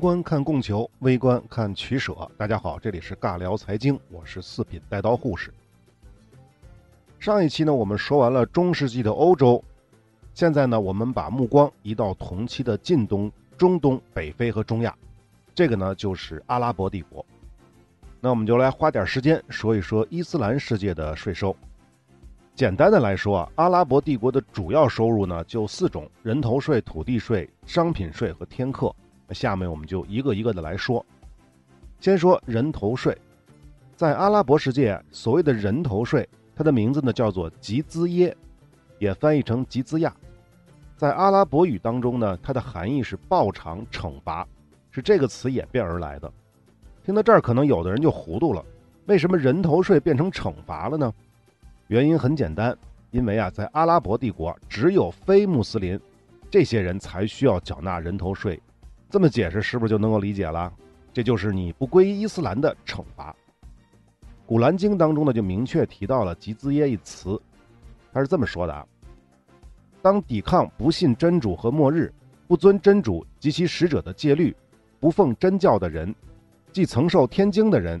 观看供求，微观看取舍。大家好，这里是尬聊财经，我是四品带刀护士。上一期呢，我们说完了中世纪的欧洲，现在呢，我们把目光移到同期的近东、中东、北非和中亚，这个呢就是阿拉伯帝国。那我们就来花点时间说一说伊斯兰世界的税收。简单的来说啊，阿拉伯帝国的主要收入呢就四种：人头税、土地税、商品税和天课。下面我们就一个一个的来说。先说人头税，在阿拉伯世界，所谓的人头税，它的名字呢叫做吉兹耶，也翻译成吉兹亚。在阿拉伯语当中呢，它的含义是报偿、惩罚，是这个词演变而来的。听到这儿，可能有的人就糊涂了：为什么人头税变成惩罚了呢？原因很简单，因为啊，在阿拉伯帝国，只有非穆斯林这些人才需要缴纳人头税。这么解释是不是就能够理解了？这就是你不归伊斯兰的惩罚。古兰经当中呢，就明确提到了吉兹耶一词，他是这么说的啊：当抵抗不信真主和末日、不遵真主及其使者的戒律、不奉真教的人，即曾受天经的人，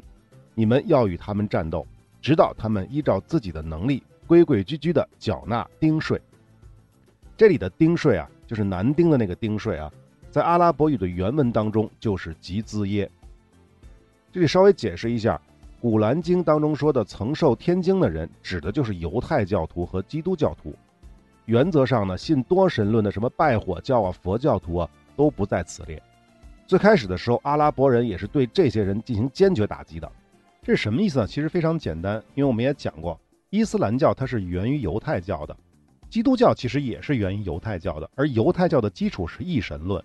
你们要与他们战斗。直到他们依照自己的能力规规矩矩地缴纳丁税。这里的丁税啊，就是男丁的那个丁税啊，在阿拉伯语的原文当中就是吉兹耶。这里稍微解释一下，《古兰经》当中说的曾受天经的人，指的就是犹太教徒和基督教徒。原则上呢，信多神论的什么拜火教啊、佛教徒啊，都不在此列。最开始的时候，阿拉伯人也是对这些人进行坚决打击的。这是什么意思呢？其实非常简单，因为我们也讲过，伊斯兰教它是源于犹太教的，基督教其实也是源于犹太教的，而犹太教的基础是一神论，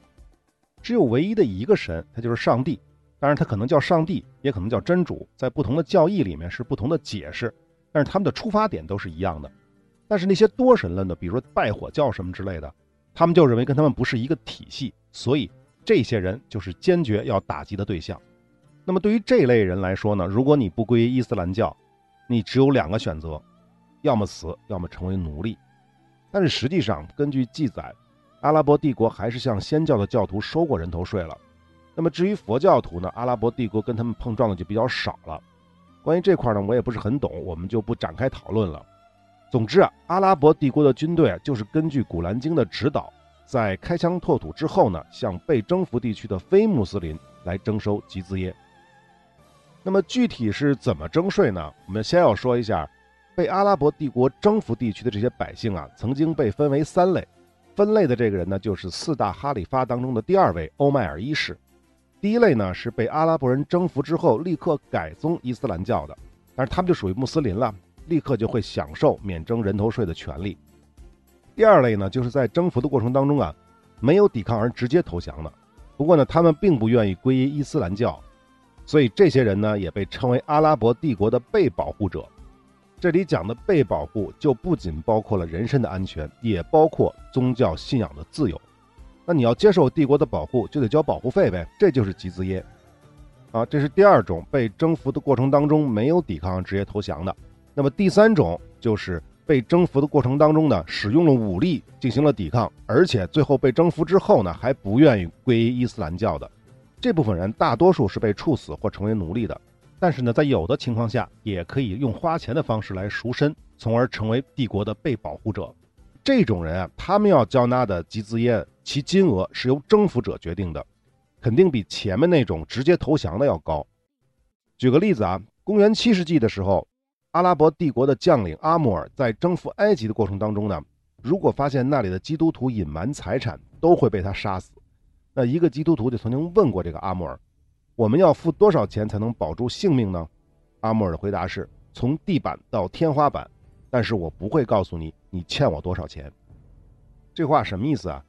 只有唯一的一个神，他就是上帝。当然，他可能叫上帝，也可能叫真主，在不同的教义里面是不同的解释，但是他们的出发点都是一样的。但是那些多神论的，比如说拜火教什么之类的，他们就认为跟他们不是一个体系，所以这些人就是坚决要打击的对象。那么对于这类人来说呢，如果你不归伊斯兰教，你只有两个选择，要么死，要么成为奴隶。但是实际上，根据记载，阿拉伯帝国还是向先教的教徒收过人头税了。那么至于佛教徒呢，阿拉伯帝国跟他们碰撞的就比较少了。关于这块呢，我也不是很懂，我们就不展开讨论了。总之啊，阿拉伯帝国的军队就是根据《古兰经》的指导，在开疆拓土之后呢，向被征服地区的非穆斯林来征收集资业。那么具体是怎么征税呢？我们先要说一下，被阿拉伯帝国征服地区的这些百姓啊，曾经被分为三类。分类的这个人呢，就是四大哈里发当中的第二位欧迈尔一世。第一类呢，是被阿拉伯人征服之后立刻改宗伊斯兰教的，但是他们就属于穆斯林了，立刻就会享受免征人头税的权利。第二类呢，就是在征服的过程当中啊，没有抵抗而直接投降的，不过呢，他们并不愿意皈依伊斯兰教。所以这些人呢，也被称为阿拉伯帝国的被保护者。这里讲的被保护，就不仅包括了人身的安全，也包括宗教信仰的自由。那你要接受帝国的保护，就得交保护费呗，这就是集资耶。啊，这是第二种被征服的过程当中没有抵抗直接投降的。那么第三种就是被征服的过程当中呢，使用了武力进行了抵抗，而且最后被征服之后呢，还不愿意皈依伊斯兰教的。这部分人大多数是被处死或成为奴隶的，但是呢，在有的情况下也可以用花钱的方式来赎身，从而成为帝国的被保护者。这种人啊，他们要交纳的集资耶，其金额是由征服者决定的，肯定比前面那种直接投降的要高。举个例子啊，公元七世纪的时候，阿拉伯帝国的将领阿穆尔在征服埃及的过程当中呢，如果发现那里的基督徒隐瞒财产，都会被他杀死。那一个基督徒就曾经问过这个阿穆尔：“我们要付多少钱才能保住性命呢？”阿穆尔的回答是：“从地板到天花板，但是我不会告诉你你欠我多少钱。”这话什么意思啊？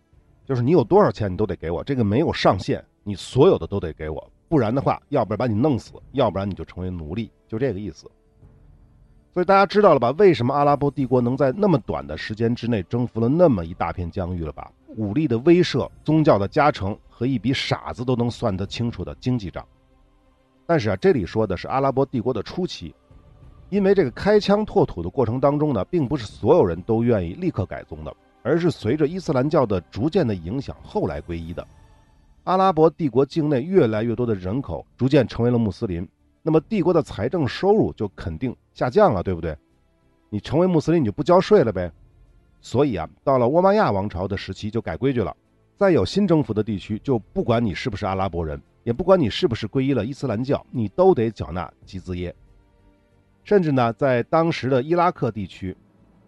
就是你有多少钱你都得给我，这个没有上限，你所有的都得给我，不然的话，要不然把你弄死，要不然你就成为奴隶，就这个意思。所以大家知道了吧？为什么阿拉伯帝国能在那么短的时间之内征服了那么一大片疆域了吧？武力的威慑、宗教的加成和一笔傻子都能算得清楚的经济账，但是啊，这里说的是阿拉伯帝国的初期，因为这个开疆拓土的过程当中呢，并不是所有人都愿意立刻改宗的，而是随着伊斯兰教的逐渐的影响后来皈依的。阿拉伯帝国境内越来越多的人口逐渐成为了穆斯林，那么帝国的财政收入就肯定下降了，对不对？你成为穆斯林，你就不交税了呗。所以啊，到了沃玛亚王朝的时期就改规矩了，在有新征服的地区，就不管你是不是阿拉伯人，也不管你是不是皈依了伊斯兰教，你都得缴纳吉兹耶。甚至呢，在当时的伊拉克地区，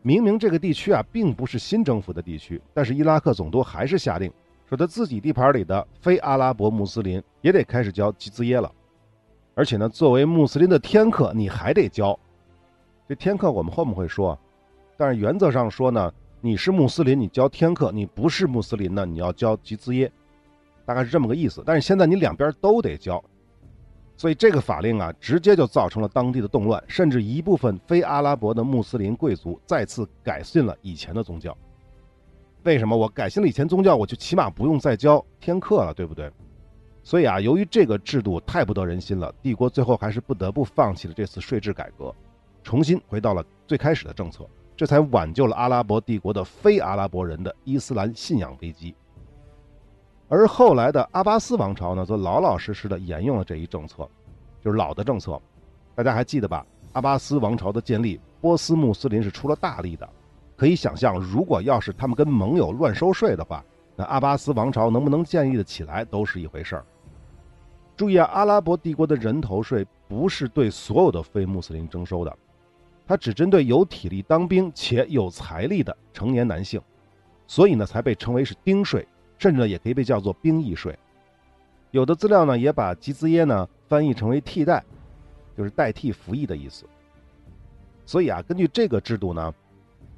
明明这个地区啊并不是新征服的地区，但是伊拉克总督还是下令，说他自己地盘里的非阿拉伯穆斯林也得开始交吉兹耶了。而且呢，作为穆斯林的天课，你还得交。这天课我们后面会说，但是原则上说呢，你是穆斯林，你交天课；你不是穆斯林呢，你要交吉兹耶，大概是这么个意思。但是现在你两边都得交。所以这个法令啊，直接就造成了当地的动乱，甚至一部分非阿拉伯的穆斯林贵族再次改信了以前的宗教。为什么我改信了以前宗教，我就起码不用再交天课了，对不对？所以啊，由于这个制度太不得人心了，帝国最后还是不得不放弃了这次税制改革，重新回到了最开始的政策，这才挽救了阿拉伯帝国的非阿拉伯人的伊斯兰信仰危机。而后来的阿巴斯王朝呢，则老老实实的沿用了这一政策，就是老的政策。大家还记得吧？阿巴斯王朝的建立，波斯穆斯林是出了大力的。可以想象，如果要是他们跟盟友乱收税的话，那阿巴斯王朝能不能建立的起来，都是一回事儿。注意啊，阿拉伯帝国的人头税不是对所有的非穆斯林征收的，它只针对有体力当兵且有财力的成年男性，所以呢，才被称为是丁税。甚至，也可以被叫做兵役税。有的资料呢，也把吉兹耶呢翻译成为替代，就是代替服役的意思。所以啊，根据这个制度呢，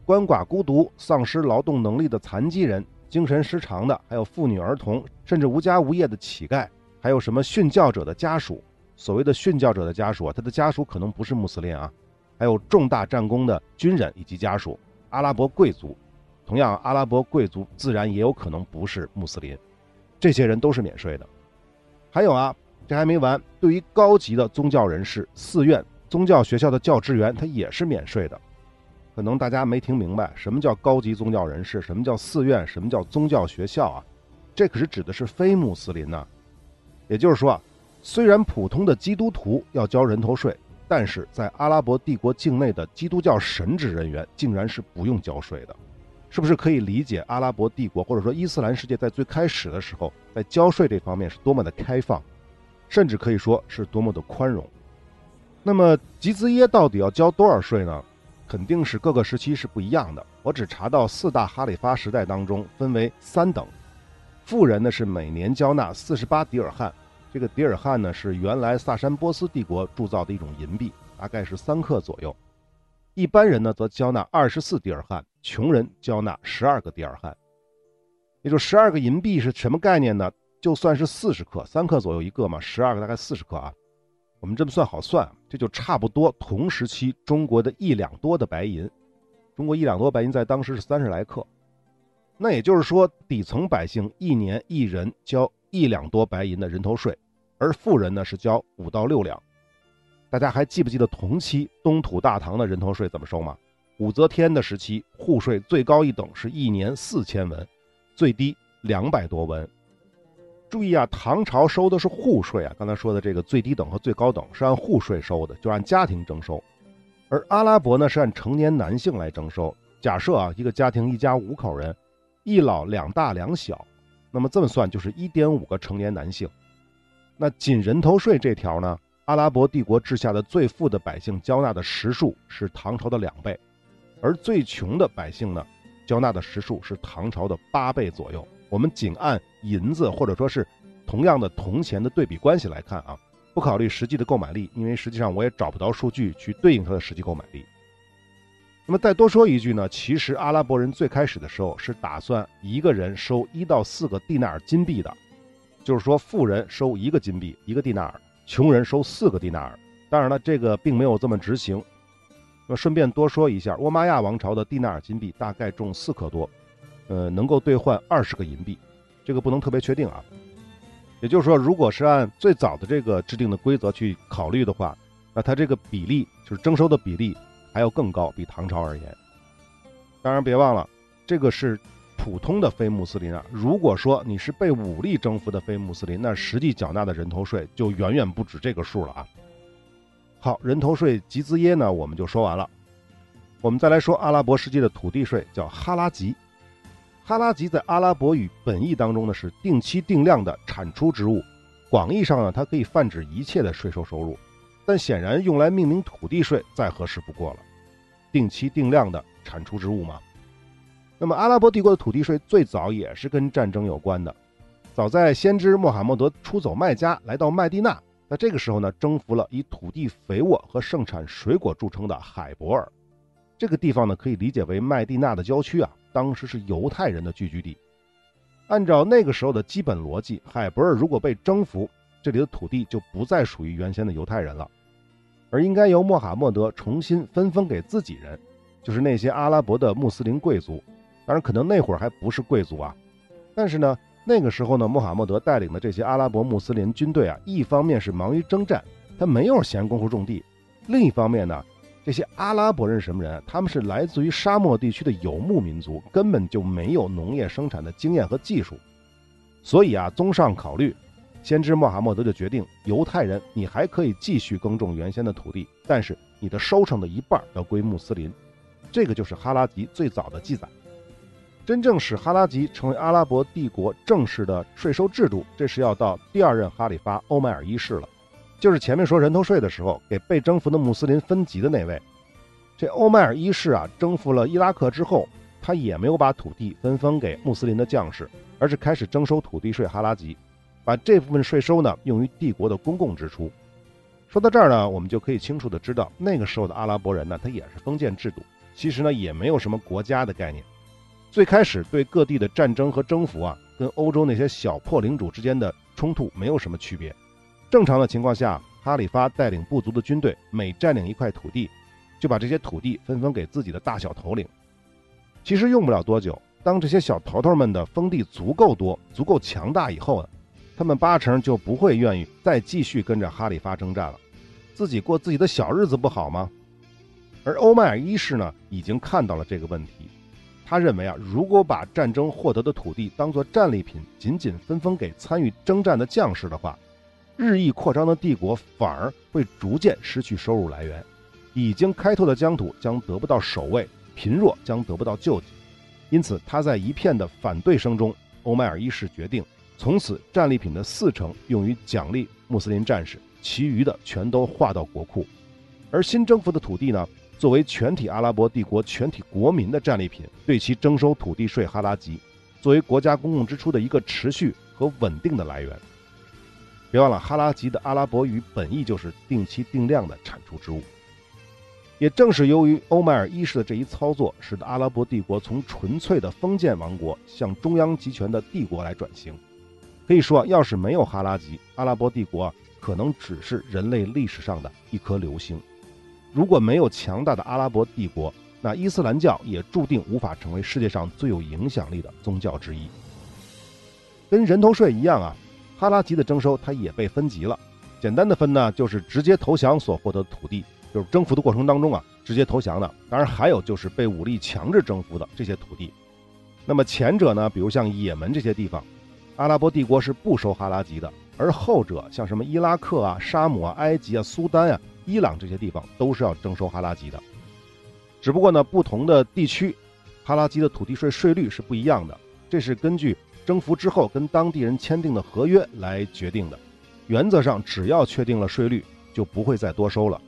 鳏寡孤独、丧失劳动能力的残疾人、精神失常的，还有妇女儿童，甚至无家无业的乞丐，还有什么殉教者的家属。所谓的殉教者的家属啊，他的家属可能不是穆斯林啊，还有重大战功的军人以及家属，阿拉伯贵族。同样，阿拉伯贵族自然也有可能不是穆斯林，这些人都是免税的。还有啊，这还没完，对于高级的宗教人士、寺院、宗教学校的教职员，他也是免税的。可能大家没听明白，什么叫高级宗教人士？什么叫寺院？什么叫宗教学校啊？这可是指的是非穆斯林呐。也就是说啊，虽然普通的基督徒要交人头税，但是在阿拉伯帝国境内的基督教神职人员竟然是不用交税的。是不是可以理解阿拉伯帝国或者说伊斯兰世界在最开始的时候，在交税这方面是多么的开放，甚至可以说是多么的宽容？那么吉兹耶到底要交多少税呢？肯定是各个时期是不一样的。我只查到四大哈里发时代当中分为三等，富人呢是每年交纳四十八迪尔汉，这个迪尔汉呢是原来萨珊波斯帝国铸造的一种银币，大概是三克左右。一般人呢则交纳二十四迪尔汉。穷人交纳十二个迪尔汉，也就十二个银币是什么概念呢？就算是四十克，三克左右一个嘛，十二个大概四十克啊。我们这么算好算，这就差不多同时期中国的一两多的白银。中国一两多白银在当时是三十来克，那也就是说，底层百姓一年一人交一两多白银的人头税，而富人呢是交五到六两。大家还记不记得同期东土大唐的人头税怎么收吗？武则天的时期，户税最高一等是一年四千文，最低两百多文。注意啊，唐朝收的是户税啊。刚才说的这个最低等和最高等是按户税收的，就按家庭征收。而阿拉伯呢是按成年男性来征收。假设啊，一个家庭一家五口人，一老两大两小，那么这么算就是一点五个成年男性。那仅人头税这条呢，阿拉伯帝国治下的最富的百姓交纳的实数是唐朝的两倍。而最穷的百姓呢，交纳的实数是唐朝的八倍左右。我们仅按银子或者说是同样的铜钱的对比关系来看啊，不考虑实际的购买力，因为实际上我也找不到数据去对应它的实际购买力。那么再多说一句呢，其实阿拉伯人最开始的时候是打算一个人收一到四个蒂纳尔金币的，就是说富人收一个金币一个蒂纳尔，穷人收四个蒂纳尔。当然了，这个并没有这么执行。那顺便多说一下，沃玛亚王朝的蒂纳尔金币大概重四克多，呃，能够兑换二十个银币，这个不能特别确定啊。也就是说，如果是按最早的这个制定的规则去考虑的话，那它这个比例就是征收的比例还要更高，比唐朝而言。当然别忘了，这个是普通的非穆斯林啊，如果说你是被武力征服的非穆斯林，那实际缴纳的人头税就远远不止这个数了啊。好，人头税吉兹耶呢，我们就说完了。我们再来说阿拉伯世界的土地税，叫哈拉吉。哈拉吉在阿拉伯语本意当中呢，是定期定量的产出之物。广义上呢，它可以泛指一切的税收收入，但显然用来命名土地税再合适不过了。定期定量的产出之物嘛。那么阿拉伯帝国的土地税最早也是跟战争有关的。早在先知穆罕默德出走麦加，来到麦地那。在这个时候呢，征服了以土地肥沃和盛产水果著称的海伯尔，这个地方呢可以理解为麦地那的郊区啊，当时是犹太人的聚居地。按照那个时候的基本逻辑，海伯尔如果被征服，这里的土地就不再属于原先的犹太人了，而应该由穆罕默德重新分封给自己人，就是那些阿拉伯的穆斯林贵族。当然，可能那会儿还不是贵族啊，但是呢。那个时候呢，穆罕默德带领的这些阿拉伯穆斯林军队啊，一方面是忙于征战，他没有闲工夫种地；另一方面呢，这些阿拉伯人什么人？他们是来自于沙漠地区的游牧民族，根本就没有农业生产的经验和技术。所以啊，综上考虑，先知穆罕默德就决定，犹太人你还可以继续耕种原先的土地，但是你的收成的一半要归穆斯林。这个就是哈拉吉最早的记载。真正使哈拉吉成为阿拉伯帝国正式的税收制度，这是要到第二任哈里发欧迈尔一世了，就是前面说人头税的时候给被征服的穆斯林分级的那位。这欧迈尔一世啊，征服了伊拉克之后，他也没有把土地分封给穆斯林的将士，而是开始征收土地税哈拉吉，把这部分税收呢用于帝国的公共支出。说到这儿呢，我们就可以清楚的知道，那个时候的阿拉伯人呢，他也是封建制度，其实呢也没有什么国家的概念。最开始对各地的战争和征服啊，跟欧洲那些小破领主之间的冲突没有什么区别。正常的情况下，哈里发带领部族的军队，每占领一块土地，就把这些土地分封给自己的大小头领。其实用不了多久，当这些小头头们的封地足够多、足够强大以后呢，他们八成就不会愿意再继续跟着哈里发征战了，自己过自己的小日子不好吗？而欧麦尔一世呢，已经看到了这个问题。他认为啊，如果把战争获得的土地当作战利品，仅仅分封给参与征战的将士的话，日益扩张的帝国反而会逐渐失去收入来源，已经开拓的疆土将得不到守卫，贫弱将得不到救济。因此，他在一片的反对声中，欧麦尔一世决定从此战利品的四成用于奖励穆斯林战士，其余的全都划到国库。而新征服的土地呢？作为全体阿拉伯帝国全体国民的战利品，对其征收土地税哈拉吉，作为国家公共支出的一个持续和稳定的来源。别忘了，哈拉吉的阿拉伯语本意就是定期定量的产出之物。也正是由于欧迈尔一世的这一操作，使得阿拉伯帝国从纯粹的封建王国向中央集权的帝国来转型。可以说，要是没有哈拉吉，阿拉伯帝国可能只是人类历史上的一颗流星。如果没有强大的阿拉伯帝国，那伊斯兰教也注定无法成为世界上最有影响力的宗教之一。跟人头税一样啊，哈拉吉的征收它也被分级了。简单的分呢，就是直接投降所获得的土地，就是征服的过程当中啊，直接投降的。当然还有就是被武力强制征服的这些土地。那么前者呢，比如像也门这些地方，阿拉伯帝国是不收哈拉吉的；而后者像什么伊拉克啊、沙姆啊、埃及啊、苏丹啊。伊朗这些地方都是要征收哈拉吉的，只不过呢，不同的地区，哈拉吉的土地税税率是不一样的，这是根据征服之后跟当地人签订的合约来决定的。原则上，只要确定了税率，就不会再多收了。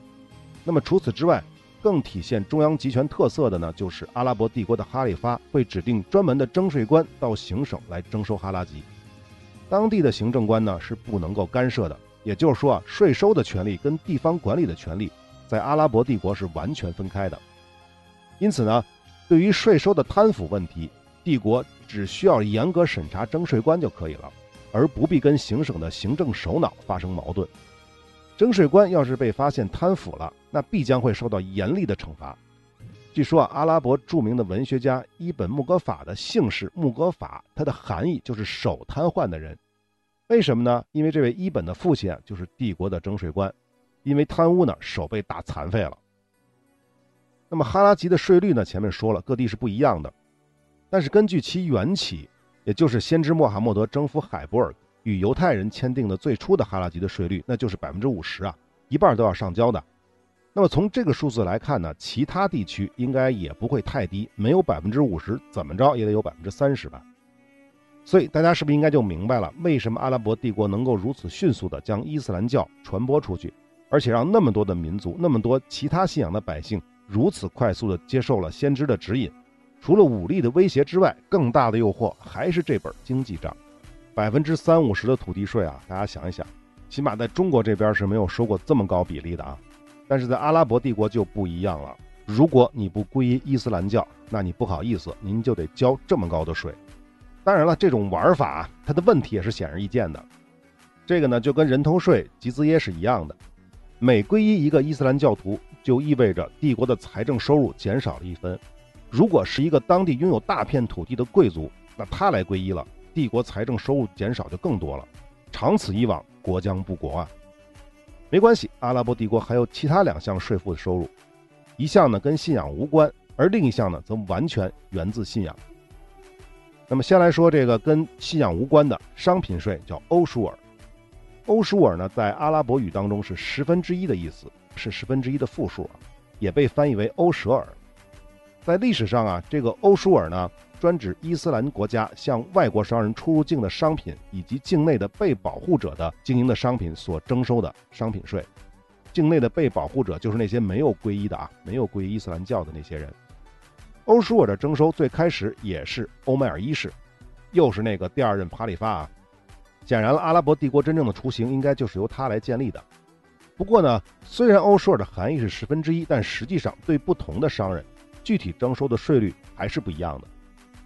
那么除此之外，更体现中央集权特色的呢，就是阿拉伯帝国的哈里发会指定专门的征税官到行省来征收哈拉吉，当地的行政官呢是不能够干涉的。也就是说啊，税收的权利跟地方管理的权利，在阿拉伯帝国是完全分开的。因此呢，对于税收的贪腐问题，帝国只需要严格审查征税官就可以了，而不必跟行省的行政首脑发生矛盾。征税官要是被发现贪腐了，那必将会受到严厉的惩罚。据说啊，阿拉伯著名的文学家伊本穆格法的姓氏穆格法，它的含义就是手瘫痪的人。为什么呢？因为这位伊本的父亲啊，就是帝国的征税官，因为贪污呢，手被打残废了。那么哈拉吉的税率呢？前面说了，各地是不一样的。但是根据其缘起，也就是先知穆罕默德征服海伯尔与犹太人签订的最初的哈拉吉的税率，那就是百分之五十啊，一半都要上交的。那么从这个数字来看呢，其他地区应该也不会太低，没有百分之五十，怎么着也得有百分之三十吧。所以大家是不是应该就明白了，为什么阿拉伯帝国能够如此迅速地将伊斯兰教传播出去，而且让那么多的民族、那么多其他信仰的百姓如此快速地接受了先知的指引？除了武力的威胁之外，更大的诱惑还是这本经济账。百分之三五十的土地税啊，大家想一想，起码在中国这边是没有收过这么高比例的啊。但是在阿拉伯帝国就不一样了，如果你不皈依伊斯兰教，那你不好意思，您就得交这么高的税。当然了，这种玩法它的问题也是显而易见的。这个呢，就跟人头税、集资耶是一样的。每皈依一个伊斯兰教徒，就意味着帝国的财政收入减少了一分。如果是一个当地拥有大片土地的贵族，那他来皈依了，帝国财政收入减少就更多了。长此以往，国将不国啊。没关系，阿拉伯帝国还有其他两项税负的收入，一项呢跟信仰无关，而另一项呢则完全源自信仰。那么先来说这个跟信仰无关的商品税，叫欧舒尔。欧舒尔呢，在阿拉伯语当中是十分之一的意思，是十分之一的复数啊，也被翻译为欧舍尔。在历史上啊，这个欧舒尔呢，专指伊斯兰国家向外国商人出入境的商品以及境内的被保护者的经营的商品所征收的商品税。境内的被保护者就是那些没有皈依的啊，没有皈依伊斯兰教的那些人。欧舒尔的征收最开始也是欧迈尔一世，又是那个第二任帕里发啊。显然了，阿拉伯帝国真正的雏形应该就是由他来建立的。不过呢，虽然欧舒尔的含义是十分之一，但实际上对不同的商人，具体征收的税率还是不一样的。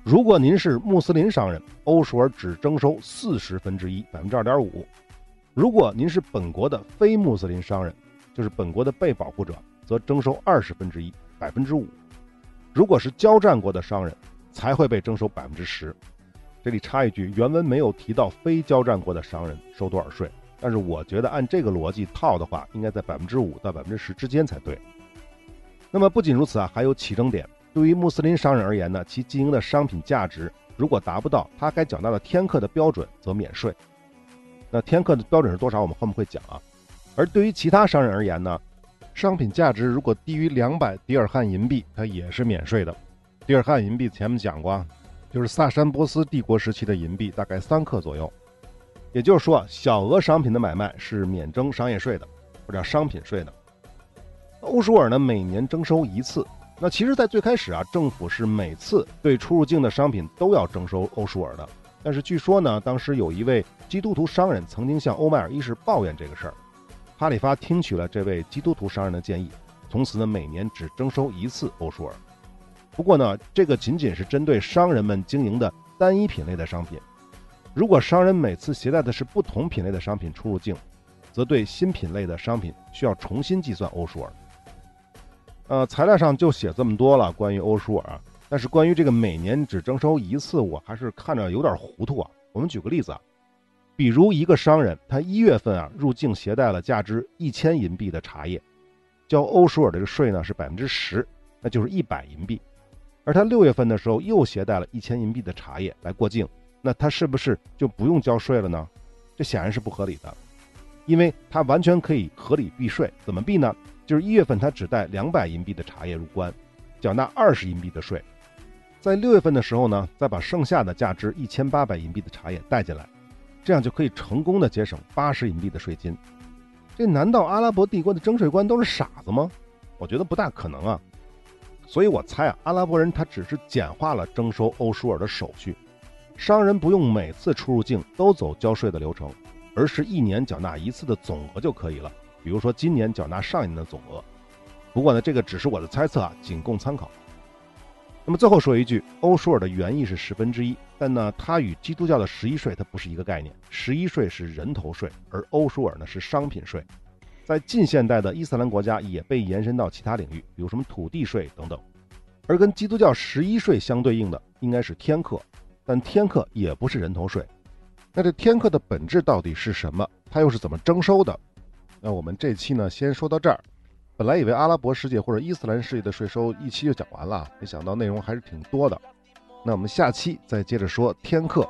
如果您是穆斯林商人，欧舒尔只征收四十分之一，百分之二点五；如果您是本国的非穆斯林商人，就是本国的被保护者，则征收二十分之一，百分之五。如果是交战国的商人，才会被征收百分之十。这里插一句，原文没有提到非交战国的商人收多少税，但是我觉得按这个逻辑套的话，应该在百分之五到百分之十之间才对。那么不仅如此啊，还有起征点。对于穆斯林商人而言呢，其经营的商品价值如果达不到他该缴纳的天克的标准，则免税。那天克的标准是多少？我们后面会讲啊。而对于其他商人而言呢？商品价值如果低于两百迪尔汉银币，它也是免税的。迪尔汉银币前面讲过，就是萨珊波斯帝国时期的银币，大概三克左右。也就是说，小额商品的买卖是免征商业税的，或者商品税的。欧舒尔呢，每年征收一次。那其实，在最开始啊，政府是每次对出入境的商品都要征收欧舒尔的。但是据说呢，当时有一位基督徒商人曾经向欧迈尔一世抱怨这个事儿。哈里发听取了这位基督徒商人的建议，从此呢每年只征收一次欧舒尔。不过呢，这个仅仅是针对商人们经营的单一品类的商品。如果商人每次携带的是不同品类的商品出入境，则对新品类的商品需要重新计算欧舒尔。呃，材料上就写这么多了关于欧舒尔，但是关于这个每年只征收一次，我还是看着有点糊涂啊。我们举个例子啊。比如一个商人，他一月份啊入境携带了价值一千银币的茶叶，交欧舒尔这个税呢是百分之十，那就是一百银币。而他六月份的时候又携带了一千银币的茶叶来过境，那他是不是就不用交税了呢？这显然是不合理的，因为他完全可以合理避税。怎么避呢？就是一月份他只带两百银币的茶叶入关，缴纳二十银币的税，在六月份的时候呢，再把剩下的价值一千八百银币的茶叶带进来。这样就可以成功的节省八十银币的税金，这难道阿拉伯帝国的征税官都是傻子吗？我觉得不大可能啊，所以我猜啊，阿拉伯人他只是简化了征收欧舒尔的手续，商人不用每次出入境都走交税的流程，而是一年缴纳一次的总额就可以了。比如说今年缴纳上一年的总额，不过呢，这个只是我的猜测啊，仅供参考。那么最后说一句，欧舒尔的原意是十分之一，但呢，它与基督教的十一税它不是一个概念。十一税是人头税，而欧舒尔呢是商品税，在近现代的伊斯兰国家也被延伸到其他领域，比如什么土地税等等。而跟基督教十一税相对应的应该是天克，但天克也不是人头税。那这天克的本质到底是什么？它又是怎么征收的？那我们这期呢，先说到这儿。本来以为阿拉伯世界或者伊斯兰世界的税收一期就讲完了，没想到内容还是挺多的。那我们下期再接着说天课。